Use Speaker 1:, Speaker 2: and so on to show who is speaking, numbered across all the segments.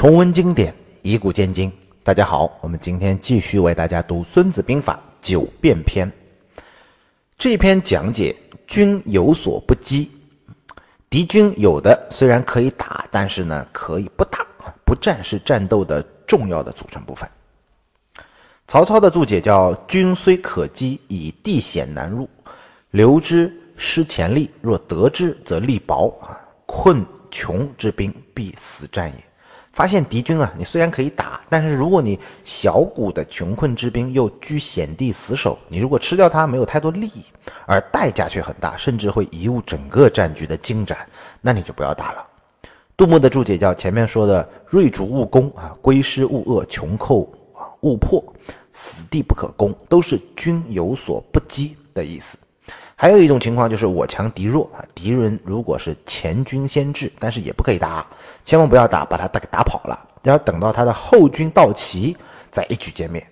Speaker 1: 重温经典，以古鉴今。大家好，我们今天继续为大家读《孙子兵法·九变篇》。这篇讲解军有所不击，敌军有的虽然可以打，但是呢可以不打，不战是战斗的重要的组成部分。曹操的注解叫：“军虽可击，以地险难入，留之失前力；若得之，则力薄，困穷之兵必死战也。”发现敌军啊，你虽然可以打，但是如果你小股的穷困之兵又居险地死守，你如果吃掉它没有太多利益，而代价却很大，甚至会贻误整个战局的进展，那你就不要打了。杜牧的注解叫前面说的“锐主勿攻啊，归师勿遏，穷寇勿迫，死地不可攻”，都是军有所不击的意思。还有一种情况就是我强敌弱啊，敌人如果是前军先至，但是也不可以打，千万不要打，把他打给打跑了，要等到他的后军到齐再一举歼灭。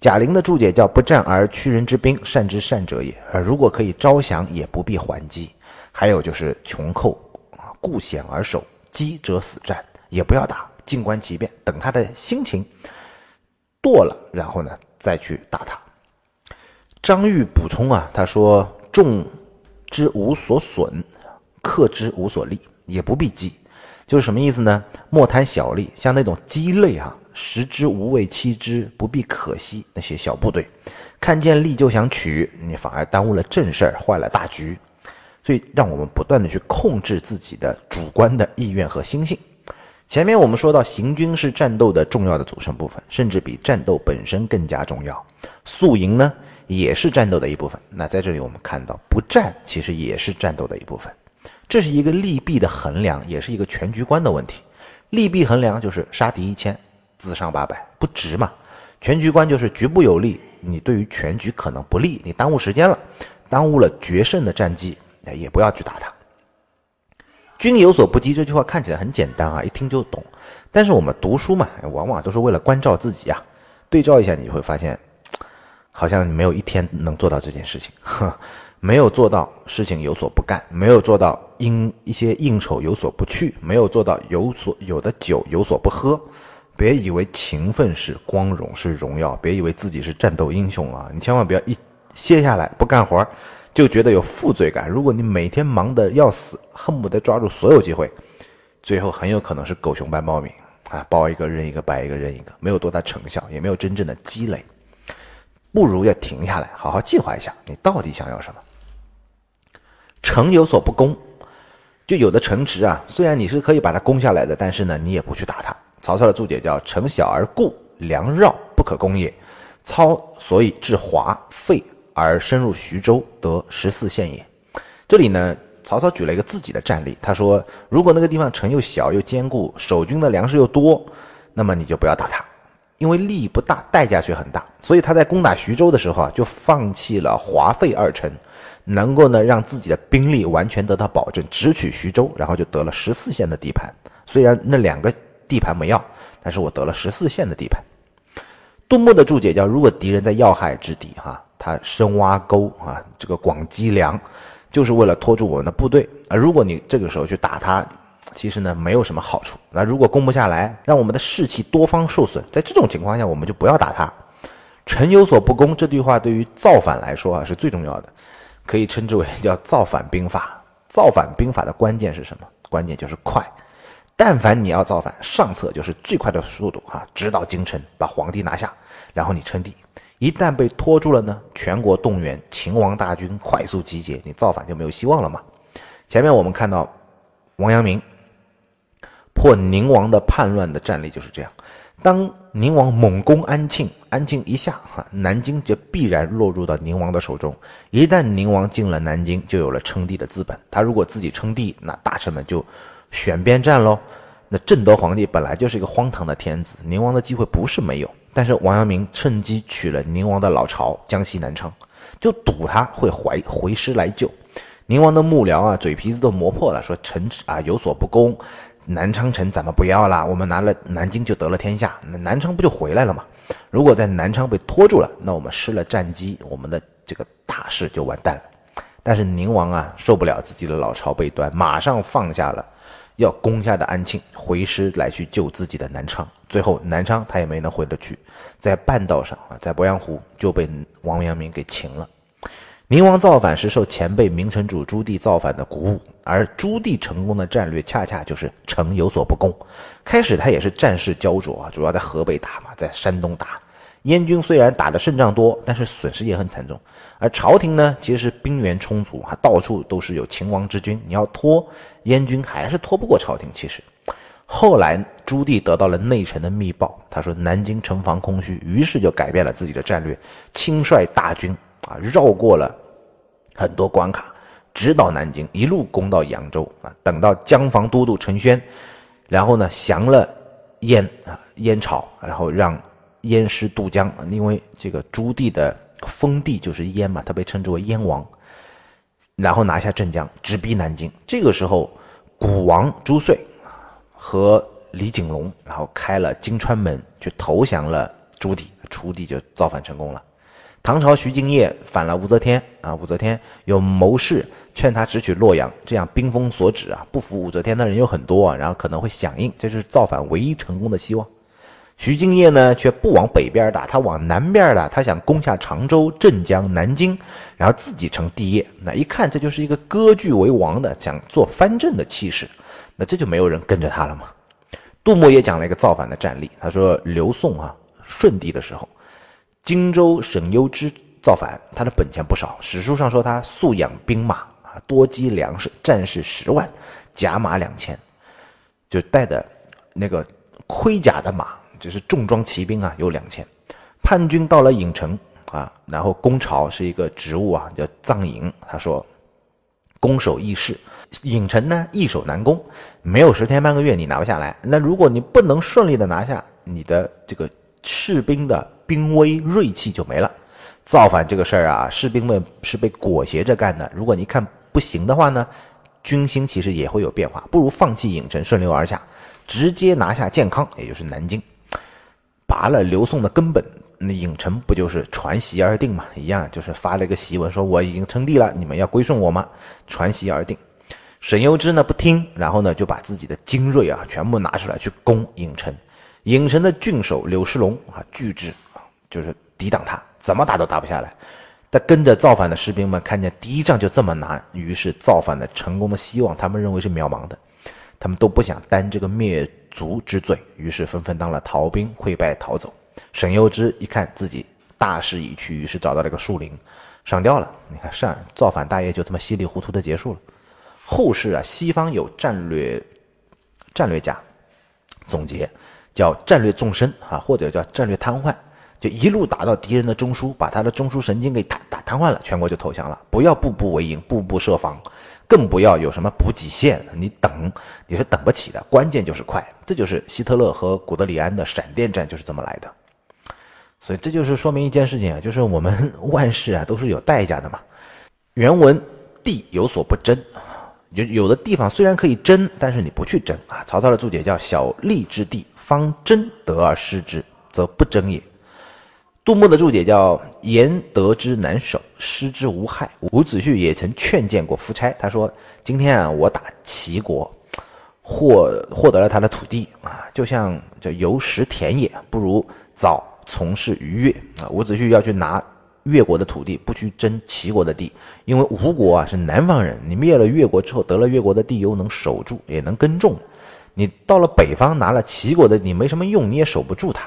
Speaker 1: 贾玲的注解叫不战而屈人之兵，善之善者也。而如果可以招降，也不必还击。还有就是穷寇啊，固险而守，击者死战，也不要打，静观其变，等他的心情堕了，然后呢再去打他。张玉补充啊，他说。众之无所损，克之无所利，也不必击，就是什么意思呢？莫贪小利，像那种鸡肋啊，食之无味，弃之不必可惜。那些小部队，看见利就想取，你反而耽误了正事儿，坏了大局。所以，让我们不断的去控制自己的主观的意愿和心性。前面我们说到，行军是战斗的重要的组成部分，甚至比战斗本身更加重要。宿营呢？也是战斗的一部分。那在这里我们看到，不战其实也是战斗的一部分。这是一个利弊的衡量，也是一个全局观的问题。利弊衡量就是杀敌一千，自伤八百，不值嘛。全局观就是局部有利，你对于全局可能不利，你耽误时间了，耽误了决胜的战机，那也不要去打它。军有所不击这句话看起来很简单啊，一听就懂。但是我们读书嘛，往往都是为了关照自己啊。对照一下，你会发现。好像你没有一天能做到这件事情，呵 没有做到事情有所不干，没有做到因一些应酬有所不去，没有做到有所有的酒有所不喝。别以为勤奋是光荣是荣耀，别以为自己是战斗英雄啊！你千万不要一歇下来不干活就觉得有负罪感。如果你每天忙得要死，恨不得抓住所有机会，最后很有可能是狗熊般报名啊，包一个扔一个，白一个扔一个，没有多大成效，也没有真正的积累。不如要停下来，好好计划一下，你到底想要什么？城有所不攻，就有的城池啊，虽然你是可以把它攻下来的，但是呢，你也不去打它。曹操的注解叫“城小而固，粮绕不可攻也”。操所以至华废而深入徐州，得十四县也。这里呢，曹操举了一个自己的战例，他说：如果那个地方城又小又坚固，守军的粮食又多，那么你就不要打它。因为利益不大，代价却很大，所以他在攻打徐州的时候啊，就放弃了华废二城，能够呢让自己的兵力完全得到保证，直取徐州，然后就得了十四县的地盘。虽然那两个地盘没要，但是我得了十四县的地盘。杜牧的注解叫：如果敌人在要害之地，哈，他深挖沟啊，这个广积粮，就是为了拖住我们的部队啊。如果你这个时候去打他。其实呢，没有什么好处。那如果攻不下来，让我们的士气多方受损，在这种情况下，我们就不要打他。臣有所不攻这句话对于造反来说啊是最重要的，可以称之为叫造反兵法。造反兵法的关键是什么？关键就是快。但凡你要造反，上策就是最快的速度啊，直捣京城，把皇帝拿下，然后你称帝。一旦被拖住了呢，全国动员，秦王大军快速集结，你造反就没有希望了嘛。前面我们看到王阳明。破宁王的叛乱的战例就是这样。当宁王猛攻安庆，安庆一下，哈，南京就必然落入到宁王的手中。一旦宁王进了南京，就有了称帝的资本。他如果自己称帝，那大臣们就选边站喽。那正德皇帝本来就是一个荒唐的天子，宁王的机会不是没有。但是王阳明趁机取了宁王的老巢江西南昌，就赌他会回回师来救。宁王的幕僚啊，嘴皮子都磨破了，说臣啊有所不公。南昌城咱们不要了，我们拿了南京就得了天下，那南昌不就回来了吗？如果在南昌被拖住了，那我们失了战机，我们的这个大事就完蛋了。但是宁王啊受不了自己的老巢被端，马上放下了要攻下的安庆，回师来去救自己的南昌。最后南昌他也没能回得去，在半道上啊，在鄱阳湖就被王阳明给擒了。明王造反是受前辈明成祖朱棣造反的鼓舞，而朱棣成功的战略恰恰就是城有所不攻。开始他也是战事焦灼啊，主要在河北打嘛，在山东打。燕军虽然打的胜仗多，但是损失也很惨重。而朝廷呢，其实兵源充足，啊到处都是有秦王之军，你要拖燕军还是拖不过朝廷。其实，后来朱棣得到了内臣的密报，他说南京城防空虚，于是就改变了自己的战略，亲率大军。啊，绕过了很多关卡，直捣南京，一路攻到扬州啊。等到江防都督陈宣，然后呢降了燕啊燕朝，然后让燕师渡江。因为这个朱棣的封地就是燕嘛，他被称之为燕王。然后拿下镇江，直逼南京。这个时候，古王朱遂和李景隆，然后开了金川门，去投降了朱棣，朱棣就造反成功了。唐朝徐敬业反了武则天啊！武则天有谋士劝他直取洛阳，这样兵锋所指啊，不服武则天的人有很多啊，然后可能会响应，这是造反唯一成功的希望。徐敬业呢，却不往北边打，他往南边打，他想攻下常州、镇江、南京，然后自己成帝业。那一看，这就是一个割据为王的，想做藩镇的气势，那这就没有人跟着他了嘛。杜牧也讲了一个造反的战例，他说刘宋啊，顺帝的时候。荆州沈攸之造反，他的本钱不少。史书上说他素养兵马啊，多积粮食，战士十万，甲马两千，就带的那个盔甲的马，就是重装骑兵啊，有两千。叛军到了郢城啊，然后攻巢是一个职务啊，叫藏营。他说，攻守易势，郢城呢易守难攻，没有十天半个月你拿不下来。那如果你不能顺利的拿下，你的这个士兵的。兵威锐气就没了，造反这个事儿啊，士兵们是被裹挟着干的。如果你看不行的话呢，军心其实也会有变化，不如放弃郢城，顺流而下，直接拿下建康，也就是南京，拔了刘宋的根本。那郢城不就是传檄而定嘛？一样，就是发了一个檄文，说我已经称帝了，你们要归顺我吗？传檄而定。沈攸之呢不听，然后呢就把自己的精锐啊全部拿出来去攻郢城。郢城的郡守柳世龙啊拒之。就是抵挡他，怎么打都打不下来。但跟着造反的士兵们看见第一仗就这么难，于是造反的成功的希望，他们认为是渺茫的。他们都不想担这个灭族之罪，于是纷纷当了逃兵，溃败逃走。沈攸之一看自己大势已去，于是找到了一个树林，上吊了。你看，上造反大业就这么稀里糊涂的结束了。后世啊，西方有战略战略家总结，叫战略纵深啊，或者叫战略瘫痪。就一路打到敌人的中枢，把他的中枢神经给打打瘫痪了，全国就投降了。不要步步为营，步步设防，更不要有什么补给线，你等你是等不起的。关键就是快，这就是希特勒和古德里安的闪电战就是这么来的。所以这就是说明一件事情啊，就是我们万事啊都是有代价的嘛。原文地有所不争，有有的地方虽然可以争，但是你不去争啊。曹操的注解叫小利之地，方争得而失之，则不争也。杜牧的注解叫“言得之难守，失之无害”。伍子胥也曾劝谏过夫差，他说：“今天啊，我打齐国，获获得了他的土地啊，就像叫游食田野，不如早从事于越啊。”伍子胥要去拿越国的土地，不去争齐国的地，因为吴国啊是南方人，你灭了越国之后，得了越国的地，又能守住，也能耕种。你到了北方拿了齐国的，你没什么用，你也守不住它，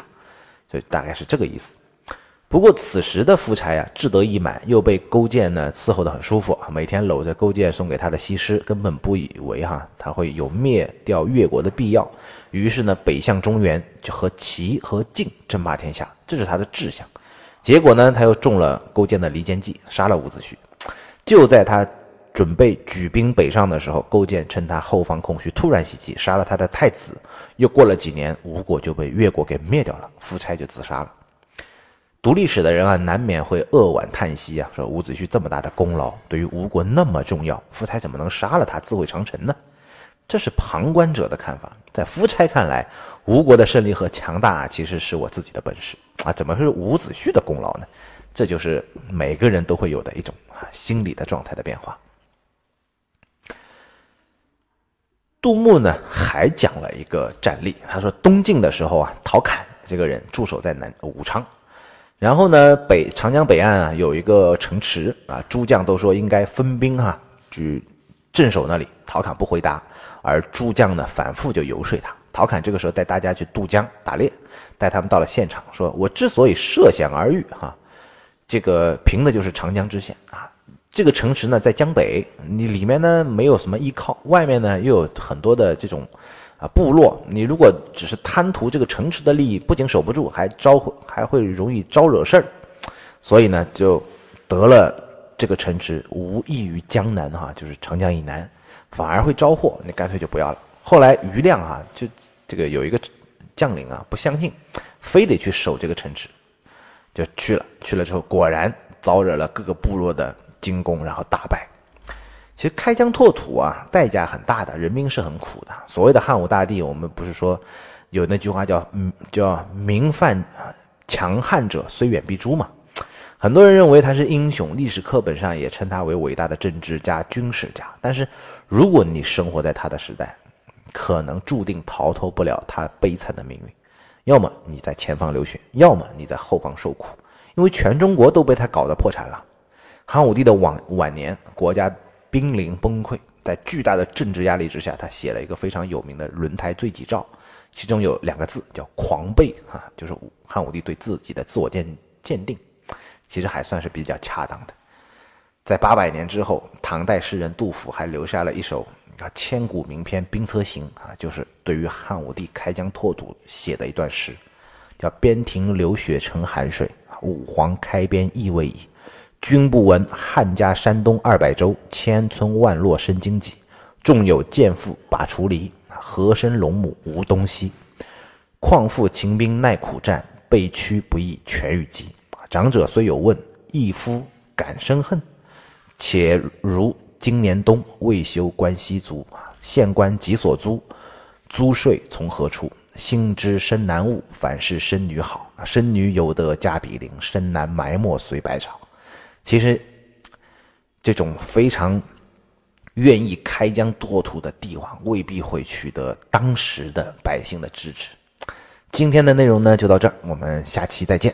Speaker 1: 所以大概是这个意思。不过此时的夫差啊，志得意满，又被勾践呢伺候得很舒服，每天搂着勾践送给他的西施，根本不以为哈他会有灭掉越国的必要。于是呢，北向中原，就和齐和晋争霸天下，这是他的志向。结果呢，他又中了勾践的离间计，杀了伍子胥。就在他准备举兵北上的时候，勾践趁他后方空虚，突然袭击，杀了他的太子。又过了几年，吴国就被越国给灭掉了，夫差就自杀了。读历史的人啊，难免会扼腕叹息啊，说伍子胥这么大的功劳，对于吴国那么重要，夫差怎么能杀了他，自毁长城呢？这是旁观者的看法，在夫差看来，吴国的胜利和强大其实是我自己的本事啊，怎么会是伍子胥的功劳呢？这就是每个人都会有的一种啊心理的状态的变化。杜牧呢还讲了一个战例，他说东晋的时候啊，陶侃这个人驻守在南武昌，然后呢北长江北岸啊有一个城池啊，诸将都说应该分兵哈去镇守那里，陶侃不回答，而诸将呢反复就游说他，陶侃这个时候带大家去渡江打猎，带他们到了现场，说我之所以设想而遇哈，这个凭的就是长江之险啊。这个城池呢，在江北，你里面呢没有什么依靠，外面呢又有很多的这种啊部落，你如果只是贪图这个城池的利益，不仅守不住，还招还会容易招惹事儿，所以呢，就得了这个城池无异于江南哈，就是长江以南，反而会招祸，你干脆就不要了。后来余亮啊，就这个有一个将领啊，不相信，非得去守这个城池，就去了，去了之后果然招惹了各个部落的。进攻，然后大败。其实开疆拓土啊，代价很大的，人民是很苦的。所谓的汉武大帝，我们不是说有那句话叫“嗯，叫民犯强汉者，虽远必诛”嘛？很多人认为他是英雄，历史课本上也称他为伟大的政治家、军事家。但是，如果你生活在他的时代，可能注定逃脱不了他悲惨的命运。要么你在前方流血，要么你在后方受苦，因为全中国都被他搞得破产了。汉武帝的晚晚年，国家濒临崩溃，在巨大的政治压力之下，他写了一个非常有名的《轮台罪己诏》，其中有两个字叫“狂悖”啊，就是汉武帝对自己的自我鉴鉴定，其实还算是比较恰当的。在八百年之后，唐代诗人杜甫还留下了一首啊千古名篇《兵车行》啊，就是对于汉武帝开疆拓土写的一段诗，叫“边庭流血成寒水，武皇开边意未已。”君不闻汉家山东二百州，千村万落生荆棘。纵有剑妇把锄犁，何生龙母无东西？况复秦兵耐苦战，被驱不亦全与鸡。长者虽有问，一夫敢生恨？且如今年冬，未休关西卒，县官急所租，租税从何处？心知生男恶，反是生女好。生女有德家比邻，生男埋没随百草。其实，这种非常愿意开疆拓土的帝王，未必会取得当时的百姓的支持。今天的内容呢，就到这儿，我们下期再见。